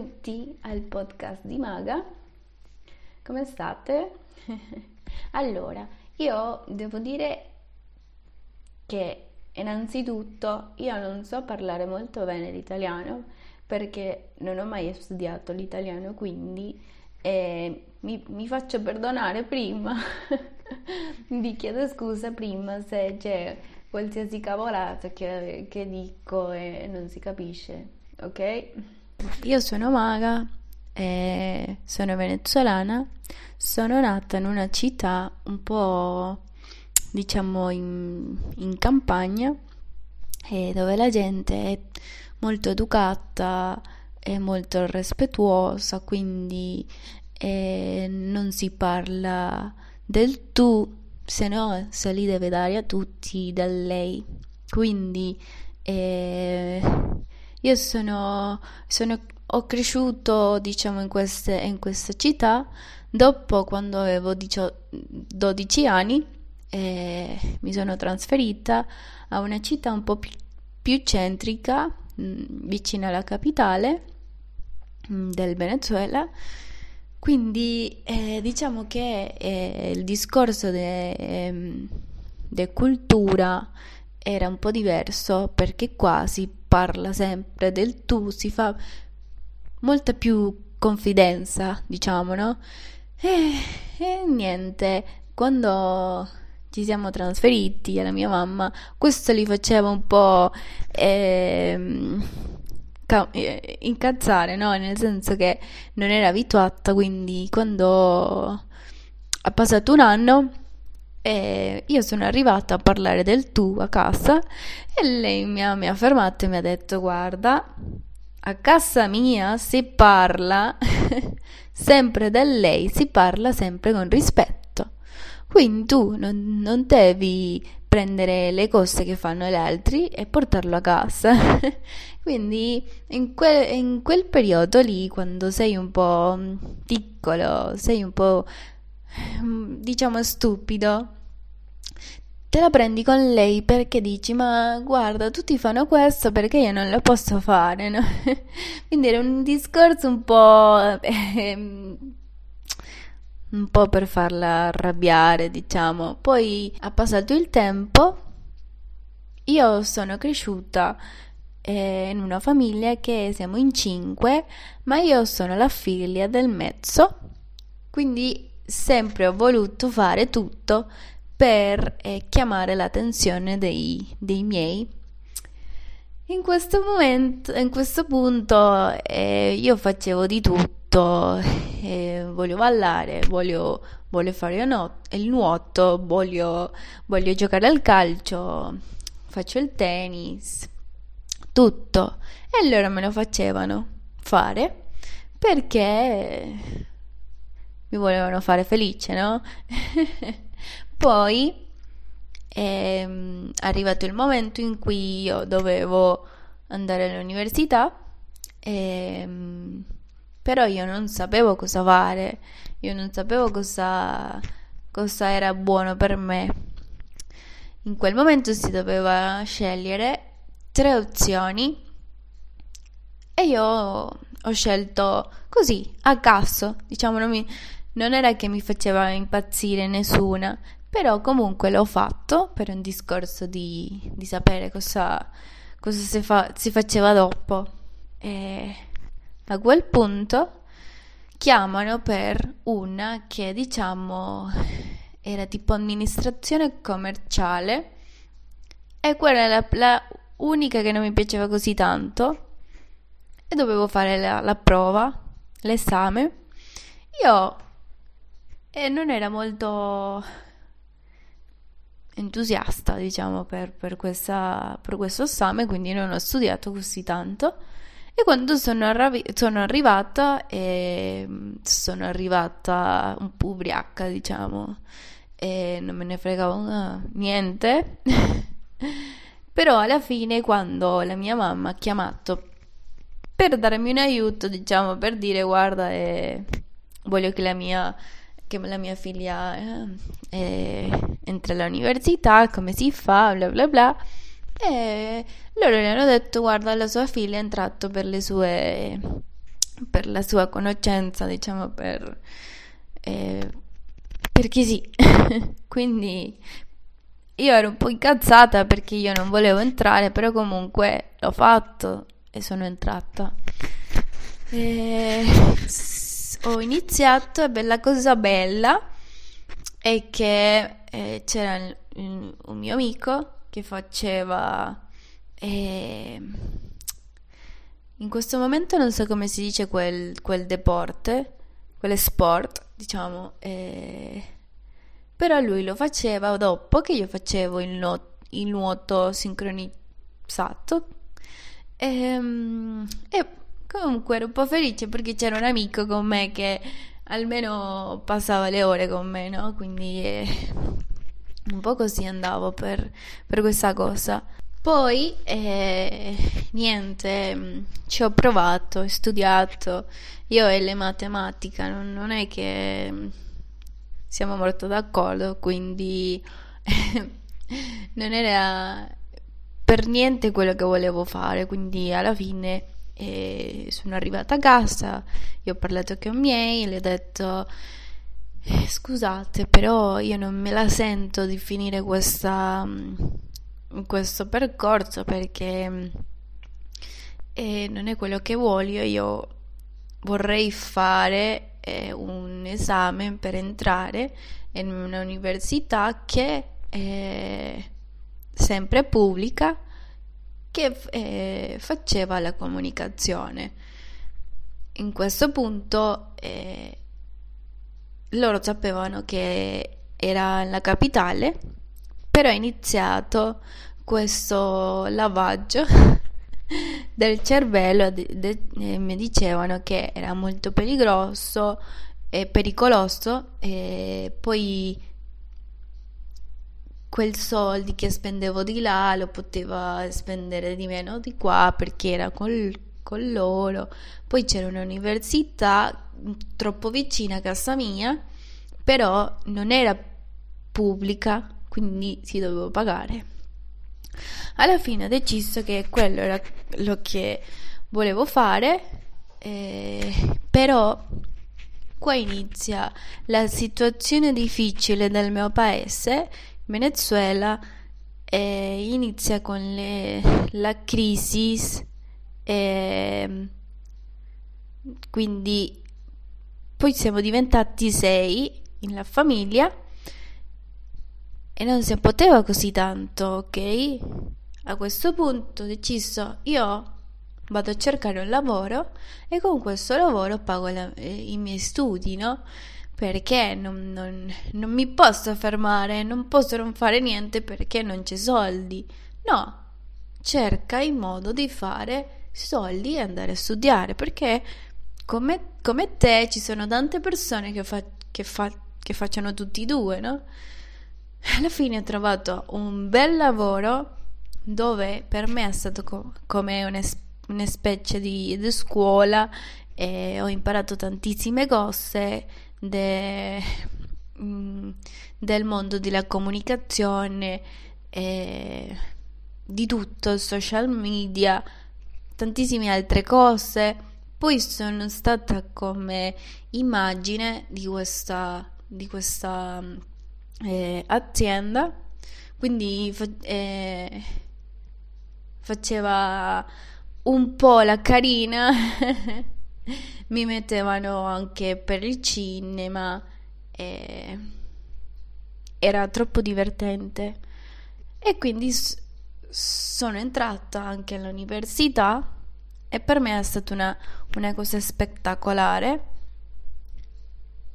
benvenuti al podcast di Maga. Come state? allora, io devo dire che innanzitutto io non so parlare molto bene l'italiano perché non ho mai studiato l'italiano, quindi eh, mi, mi, faccio perdonare prima, vi chiedo scusa prima se c'è qualsiasi cavolata che, che dico e non si capisce, ok? Io sono Maga, sono venezuelana, sono nata in una città un po' diciamo in, in campagna dove la gente è molto educata, è molto rispettuosa, quindi eh, non si parla del tu, se no se li deve dare a tutti da lei. Quindi eh, io sono, sono, ho cresciuto, diciamo, in, queste, in questa città. Dopo, quando avevo 12 anni, eh, mi sono trasferita a una città un po' più, più centrica, mh, vicina alla capitale mh, del Venezuela. Quindi eh, diciamo che eh, il discorso di ehm, cultura era un po' diverso perché qua si parla sempre del tu, si fa molta più confidenza, diciamo, no? E, e niente, quando ci siamo trasferiti alla mia mamma, questo li faceva un po' ehm, eh, incazzare, no? Nel senso che non era abituata, quindi quando ha passato un anno e io sono arrivata a parlare del tu a casa e lei mi ha, mi ha fermato e mi ha detto guarda, a casa mia si parla sempre da lei, si parla sempre con rispetto. Quindi tu non, non devi prendere le cose che fanno gli altri e portarlo a casa. Quindi in quel, in quel periodo lì, quando sei un po' piccolo, sei un po' diciamo stupido, te la prendi con lei perché dici ma guarda tutti fanno questo perché io non lo posso fare no? quindi era un discorso un po' eh, un po' per farla arrabbiare, diciamo. Poi ha passato il tempo, io sono cresciuta eh, in una famiglia che siamo in cinque, ma io sono la figlia del mezzo, quindi sempre ho voluto fare tutto per eh, chiamare l'attenzione dei, dei miei. In questo momento, in questo punto, eh, io facevo di tutto eh, voglio ballare, voglio, voglio fare il nuoto, voglio, voglio giocare al calcio, faccio il tennis, tutto. E loro me lo facevano fare perché mi volevano fare felice, no? Poi è ehm, arrivato il momento in cui io dovevo andare all'università e ehm, però io non sapevo cosa fare, io non sapevo cosa, cosa era buono per me. In quel momento si doveva scegliere tre opzioni e io ho scelto così, a caso, diciamo, non, mi, non era che mi faceva impazzire nessuna, però comunque l'ho fatto per un discorso di, di sapere cosa, cosa si, fa, si faceva dopo. E a quel punto chiamano per una che diciamo era tipo amministrazione commerciale e quella era la, unica che non mi piaceva così tanto e dovevo fare la, la prova, l'esame. Io e non era molto entusiasta, diciamo, per, per, questa, per questo esame, quindi non ho studiato così tanto. E quando sono, arravi- sono arrivata, eh, sono arrivata un po' ubriaca, diciamo, e non me ne fregavo niente. Però alla fine, quando la mia mamma ha chiamato per darmi un aiuto, diciamo, per dire guarda, eh, voglio che la mia che la mia figlia eh, entra all'università, come si fa, bla bla bla. E loro gli hanno detto: Guarda, la sua figlia è entrata per le sue per la sua conoscenza, diciamo per, eh, perché sì. Quindi io ero un po' incazzata perché io non volevo entrare, però comunque l'ho fatto e sono entrata. E ho iniziato e la cosa bella è che eh, c'era un, un mio amico che faceva eh, in questo momento non so come si dice quel, quel deporte, quel sport, diciamo, eh, però lui lo faceva dopo che io facevo il, no- il nuoto sincronizzato. E, ehm, e comunque ero un po' felice perché c'era un amico con me che almeno passava le ore con me, no? Quindi eh, un po' così andavo per, per questa cosa. Poi, eh, niente, mm, ci ho provato, ho studiato. Io e le matematica non, non è che mm, siamo molto d'accordo, quindi non era per niente quello che volevo fare. Quindi alla fine eh, sono arrivata a casa, io ho parlato con i miei, le ho detto eh, scusate, però io non me la sento di finire questa, mm, questo percorso perché eh, non è quello che voglio, io vorrei fare eh, un esame per entrare in un'università che è sempre pubblica che eh, faceva la comunicazione. In questo punto eh, loro sapevano che era la capitale, però è iniziato questo lavaggio del cervello de, de, e mi dicevano che era molto pericoloso e pericoloso e poi quel soldi che spendevo di là lo poteva spendere di meno di qua perché era col, con loro poi c'era un'università troppo vicina a casa mia, però non era pubblica, quindi si doveva pagare. Alla fine ho deciso che quello era lo che volevo fare, eh, però qua inizia la situazione difficile del mio paese, Venezuela, eh, inizia con le, la crisi, eh, quindi poi siamo diventati sei nella famiglia e non si poteva così tanto, ok? A questo punto ho deciso io vado a cercare un lavoro e con questo lavoro pago la, eh, i miei studi, no? Perché non, non, non mi posso fermare, non posso non fare niente perché non c'è soldi. No, cerca il modo di fare soldi e andare a studiare perché come, come te ci sono tante persone che, fa, che, fa, che facciano tutti e due, no? Alla fine ho trovato un bel lavoro dove per me è stato co- come una, una specie di, di, scuola e ho imparato tantissime cose de, mm, del mondo della comunicazione, e di tutto, social media, tantissime altre cose. Poi sono stata come immagine di questa, di questa eh, azienda, quindi eh, faceva un po' la carina, mi mettevano anche per il cinema, eh, era troppo divertente e quindi sono entrata anche all'università e per me è stata una, una cosa spettacolare.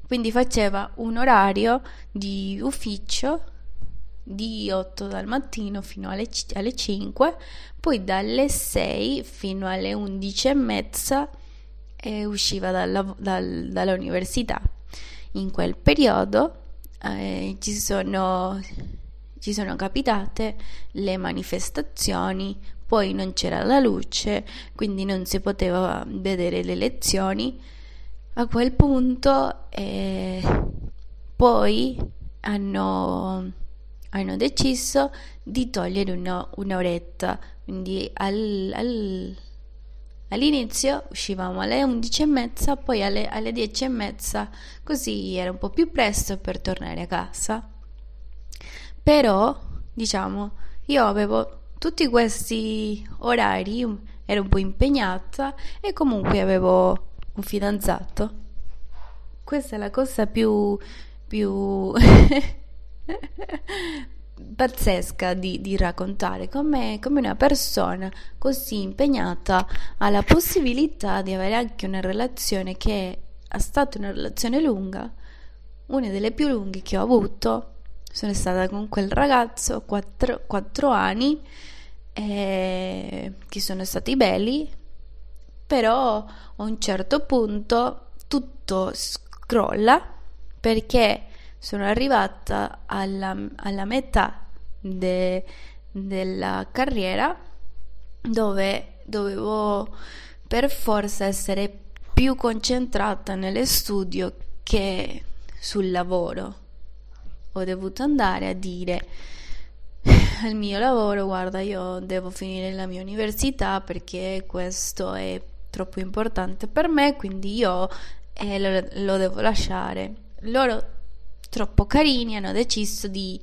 Quindi faceva un orario di ufficio di 8 dal mattino fino alle, alle 5, poi dalle 6 fino alle 11 e mezza e usciva dalla, dal, dall'università. In quel periodo eh, ci, sono, ci sono capitate le manifestazioni poi non c'era la luce, quindi non si poteva vedere le lezioni. A quel punto eh, poi hanno, hanno, deciso di togliere una, un'oretta, quindi al, al, All'inizio uscivamo alle 11 e mezza, poi alle, alle 10 e mezza, così era un po' più presto per tornare a casa. Però, diciamo, io avevo tutti questi orari, ero un po' impegnata e comunque avevo un fidanzato. Questa è la cosa più, più pazzesca di, di raccontare come, come, una persona così impegnata ha la possibilità di avere anche una relazione che è stata una relazione lunga, una delle più lunghe che ho avuto. Sono stata con quel ragazzo quattro, quattro anni eh, che sono stati belli, però a un certo punto tutto scrolla perché sono arrivata alla, alla metà de, della carriera dove dovevo per forza essere più concentrata nello studio che sul lavoro. Ho dovuto andare a dire al mio lavoro, guarda, io devo finire la mia università perché questo è troppo importante per me, quindi io eh, lo, lo devo lasciare. Loro troppo carini hanno deciso di,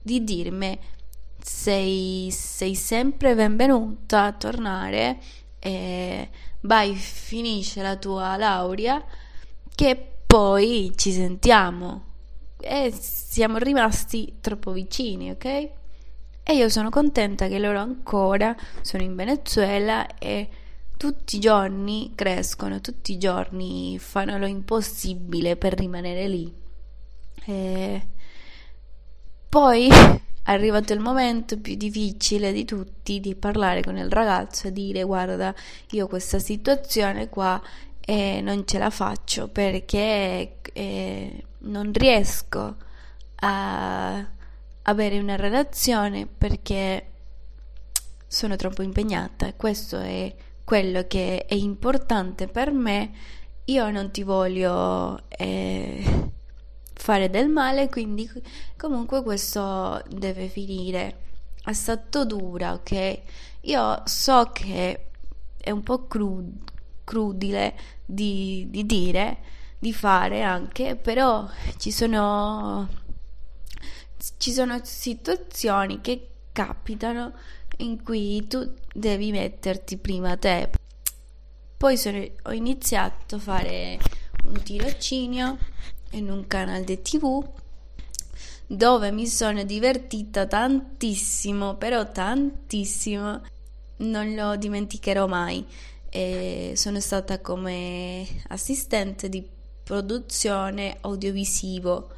di dirmi sei, sei sempre benvenuta a tornare e vai finisce la tua laurea che poi ci sentiamo e siamo rimasti troppo vicini ok e io sono contenta che loro ancora sono in Venezuela e tutti i giorni crescono, tutti i giorni fanno lo impossibile per rimanere lì. E poi è arrivato il momento più difficile di tutti di parlare con il ragazzo e dire guarda io questa situazione qua eh, non ce la faccio perché eh, non riesco a avere una relazione perché sono troppo impegnata. Questo è quello che è importante per me. Io non ti voglio eh, fare del male, quindi comunque questo deve finire. È stato dura, ok? Io so che è un po' cru- crudile di, di dire, di fare anche, però ci sono, ci sono situazioni che capitano in cui tu devi metterti prima te. Poi sono, ho iniziato a fare un tirocinio in un canale di tv dove mi sono divertita tantissimo, però tantissimo, non lo dimenticherò mai. E sono stata come assistente di produzione audiovisivo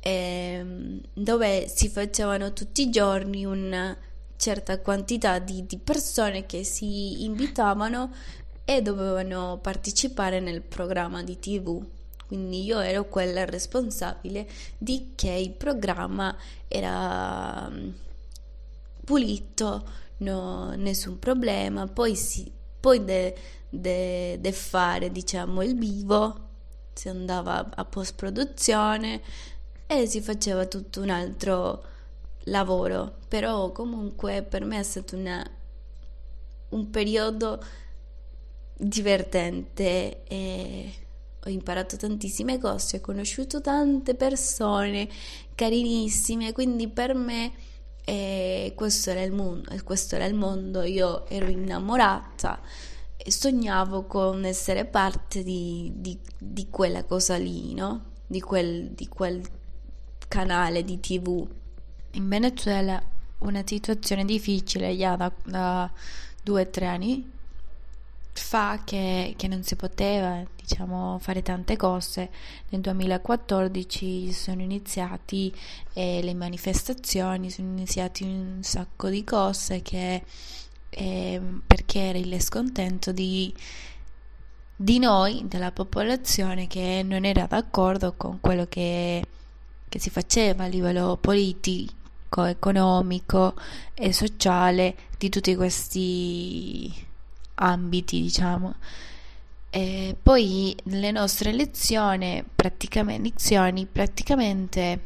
ehm, dove si facevano tutti i giorni una certa quantità di, di persone che si invitavano e dovevano partecipare nel programma di tv quindi io ero quella responsabile di che il programma era mm, pulito, no, nessun problema, poi, si, poi de, de, de fare diciamo il vivo, si andava a post produzione e si faceva tutto un altro lavoro, però comunque per me è stato una, un periodo divertente e ho imparato tantissime cose, ho conosciuto tante persone carinissime, quindi per me eh, questo, era il mondo, questo era il mondo, io ero innamorata e sognavo con essere parte di, di, di quella cosa lì, no? Di quel, di quel canale di tv. In Venezuela una situazione difficile già da, da due o tre anni fa che, che, non si poteva diciamo, fare tante cose. Nel 2014 sono iniziati eh, le manifestazioni, sono iniziati un sacco di cose che, eh, perché era il scontento di, di noi, della popolazione, che non era d'accordo con quello che, che si faceva a livello politico economico e sociale di tutti questi ambiti, diciamo. E poi nelle nostre lezioni, praticamente, lezioni, praticamente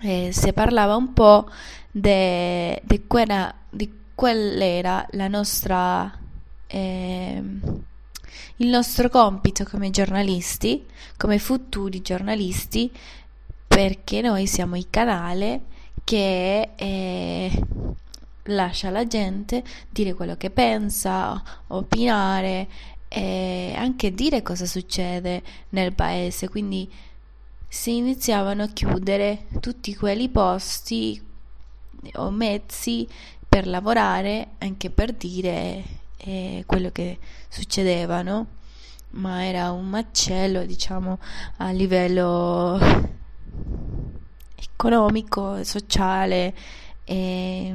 eh, si parlava un po' di quella, di quella era la nostra eh, il nostro compito come giornalisti, come futuri giornalisti, perché noi siamo il canale che eh, lascia alla gente dire quello che pensa, opinare e anche dire cosa succede nel paese. Quindi si iniziavano a chiudere tutti quelli posti o mezzi per lavorare anche per dire eh, quello che succedeva, no? Ma era un macello, diciamo, a livello economico, sociale e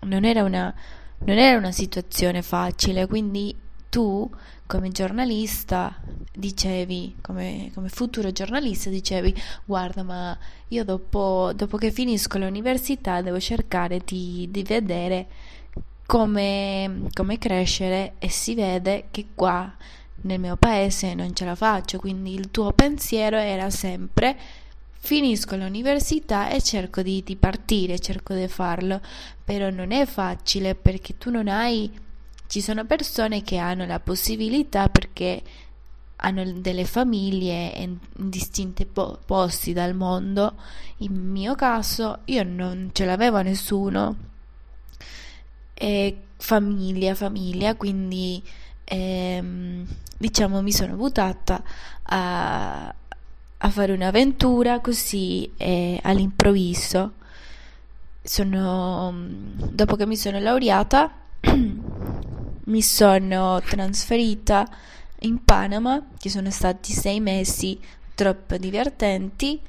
non era una, non era una situazione facile, quindi tu come giornalista dicevi, come, come, futuro giornalista dicevi, guarda ma io dopo, dopo che finisco l'università devo cercare di, di vedere come, come crescere e si vede che qua nel mio paese non ce la faccio, quindi il tuo pensiero era sempre finisco l'università e cerco di, di partire, cerco di farlo, però non è facile perché tu non hai ci sono persone che hanno la possibilità perché hanno delle famiglie in distinti po- posti dal mondo. In mio caso io non ce l'avevo nessuno. E famiglia, famiglia, quindi ehm, diciamo mi sono buttata a, a fare un'avventura così eh, all'improvviso. Sono, dopo che mi sono laureata mi sono trasferita in Panama, che sono stati sei mesi troppo divertenti.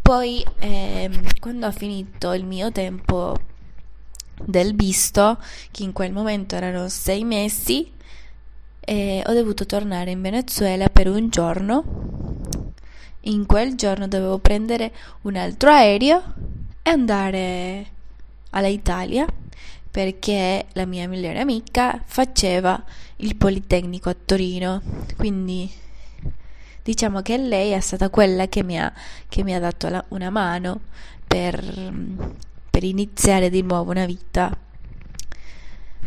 Poi, ehm, quando ho finito il mio tempo del visto, che in quel momento erano sei mesi, eh, ho dovuto tornare in Venezuela per un giorno. In quel giorno dovevo prendere un altro aereo e andare all'Italia perché la mia migliore amica faceva il Politecnico a Torino, quindi diciamo che lei è stata quella che mi ha, che mi ha dato la, una mano per, per iniziare di nuovo una vita.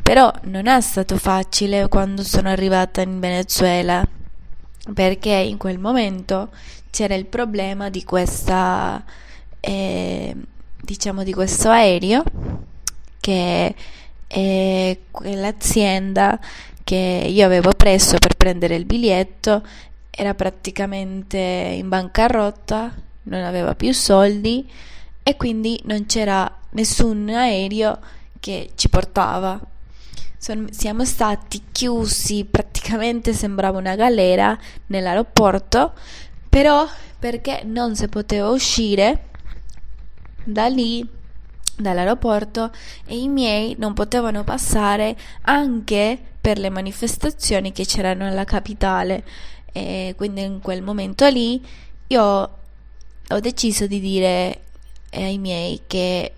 Però non è stato facile quando sono arrivata in Venezuela, perché in quel momento c'era il problema di questa, eh, diciamo, di questo aereo che è quell'azienda che io avevo preso per prendere il biglietto era praticamente in bancarotta, non aveva più soldi e quindi non c'era nessun aereo che ci portava. Siamo stati chiusi, praticamente sembrava una galera nell'aeroporto, però perché non si poteva uscire da lì dall'aeroporto e i miei non potevano passare anche per le manifestazioni che c'erano alla capitale. E quindi in quel momento lì io ho deciso di dire ai miei che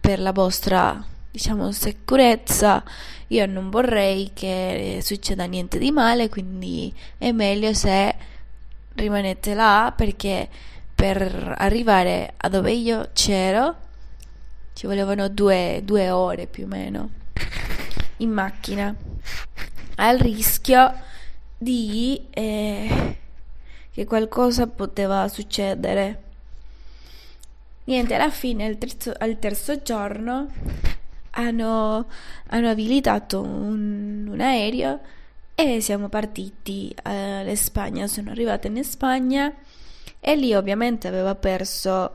per la vostra diciamo sicurezza io non vorrei che succeda niente di male quindi è meglio se rimanete là perché per arrivare a dove io c'ero ci volevano due, due ore più o meno in macchina. Al rischio di eh, che qualcosa poteva succedere. Niente alla fine al terzo, al terzo giorno hanno, hanno abilitato un, un, aereo e siamo partiti all'Espagna sono arrivata in Spagna e lì ovviamente aveva perso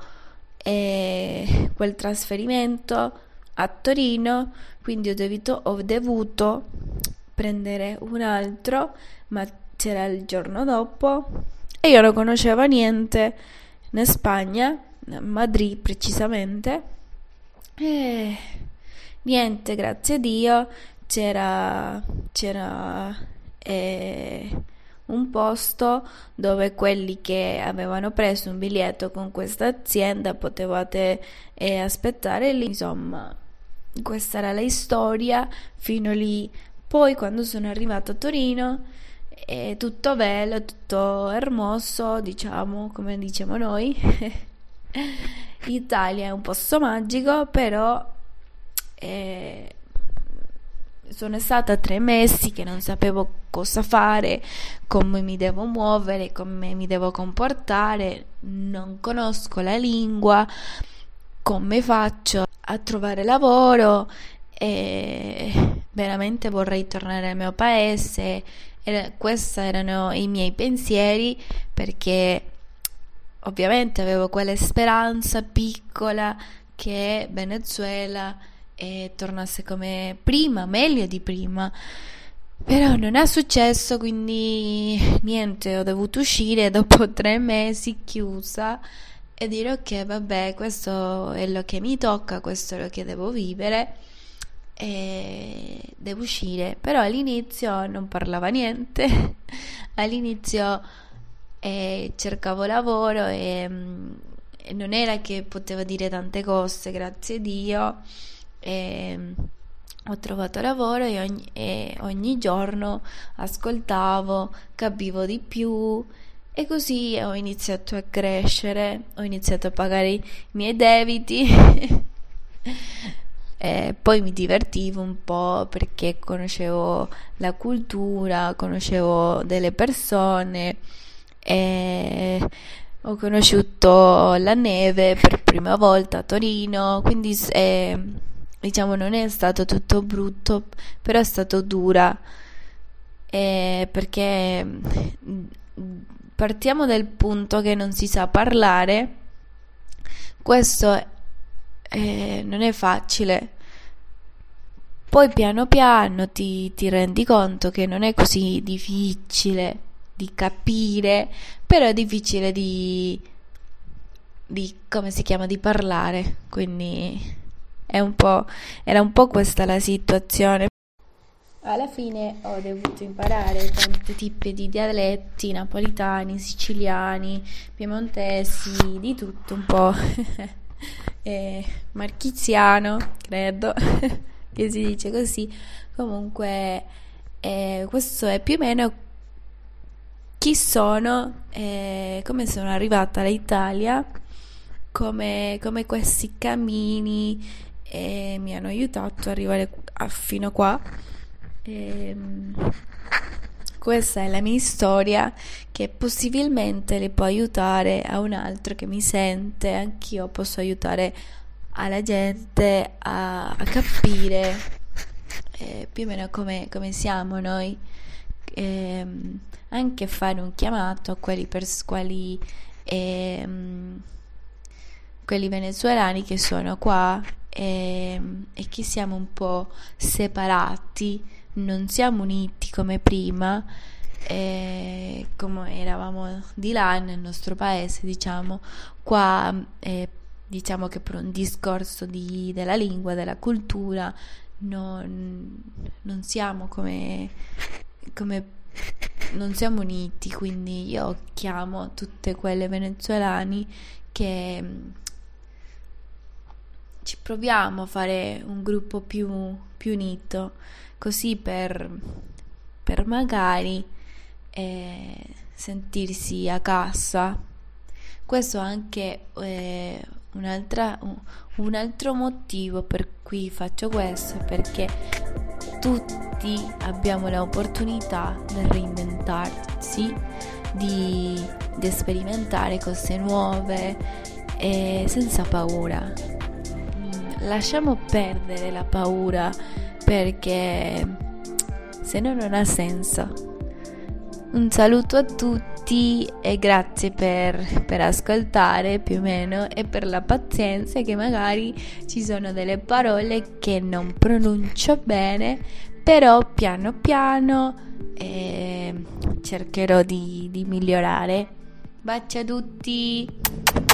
eh, quel trasferimento a Torino, quindi ho dovuto, ho dovuto prendere un altro, ma c'era il giorno dopo e io non conoscevo niente in Spagna, a Madrid precisamente. E niente, grazie a Dio c'era, c'era eh, un posto dove quelli che avevano preso un biglietto con questa azienda potevate eh, aspettare lì. Insomma questa era la storia fino lì. Poi quando sono arrivata a Torino è tutto bello tutto hermoso diciamo come diciamo noi. l'Italia è un posto magico però eh, sono stata tre mesi che non sapevo cosa fare, come mi devo muovere, come mi devo comportare, non conosco la lingua, come faccio a trovare lavoro e veramente vorrei tornare al mio paese. E questi erano i miei pensieri perché ovviamente avevo quella speranza piccola che Venezuela e tornasse come prima, meglio di prima. Però non è successo, quindi niente, ho dovuto uscire dopo tre mesi chiusa e dire ok, vabbè, questo è lo che mi tocca, questo è lo che devo vivere e devo uscire. Però all'inizio non parlava niente, all'inizio eh, cercavo lavoro e, e non era che potevo dire tante cose, grazie a Dio e ho trovato lavoro e ogni, e ogni giorno ascoltavo, capivo di più e così ho iniziato a crescere, ho iniziato a pagare i miei debiti. e poi mi divertivo un po' perché conoscevo la cultura, conoscevo delle persone e ho conosciuto la neve per prima volta a Torino, quindi eh, diciamo non è stato tutto brutto, però è stato dura. Eh, perché mm, partiamo dal punto che non si sa parlare, questo eh, non è facile. Poi piano piano ti, ti rendi conto che non è così difficile di capire, però è difficile di, di come si chiama, di parlare, quindi un era un po' questa la situazione. Alla fine ho dovuto imparare tanti tipi di dialetti, napolitani, siciliani, piemontesi, di tutto un po'. marchiziano, credo che si dice così. Comunque, eh, questo è più o meno chi sono, eh, come sono arrivata all'Italia, come, come questi cammini e mi hanno aiutato ad arrivare a, fino a qua. E, ehm, questa è la mia storia che possibilmente le può aiutare a un altro che mi sente, anch'io posso aiutare alla gente a, a capire eh, più o meno come, come siamo noi, eh, anche fare un chiamato a quelli, pers- quali, eh, quelli venezuelani che sono qua e, ehm, e che siamo un po' separati, non siamo uniti come prima, eh, come eravamo di là nel nostro paese, diciamo, qua eh, diciamo che per un discorso di, della lingua, della cultura, non, non siamo come, come non siamo uniti, quindi io chiamo tutte quelle venezuelane che ci proviamo a fare un gruppo più, più unito, così per, per magari eh, sentirsi a casa. Questo è anche eh, un, un altro motivo per cui faccio questo, perché tutti abbiamo l'opportunità di reinventarsi, di, di sperimentare cose nuove e senza paura lasciamo perdere la paura perché se no non ha senso. Un saluto a tutti e grazie per, per, ascoltare più o meno e per la pazienza che magari ci sono delle parole che non pronuncio bene, però piano piano eh, cercherò di, di migliorare. Baci a tutti!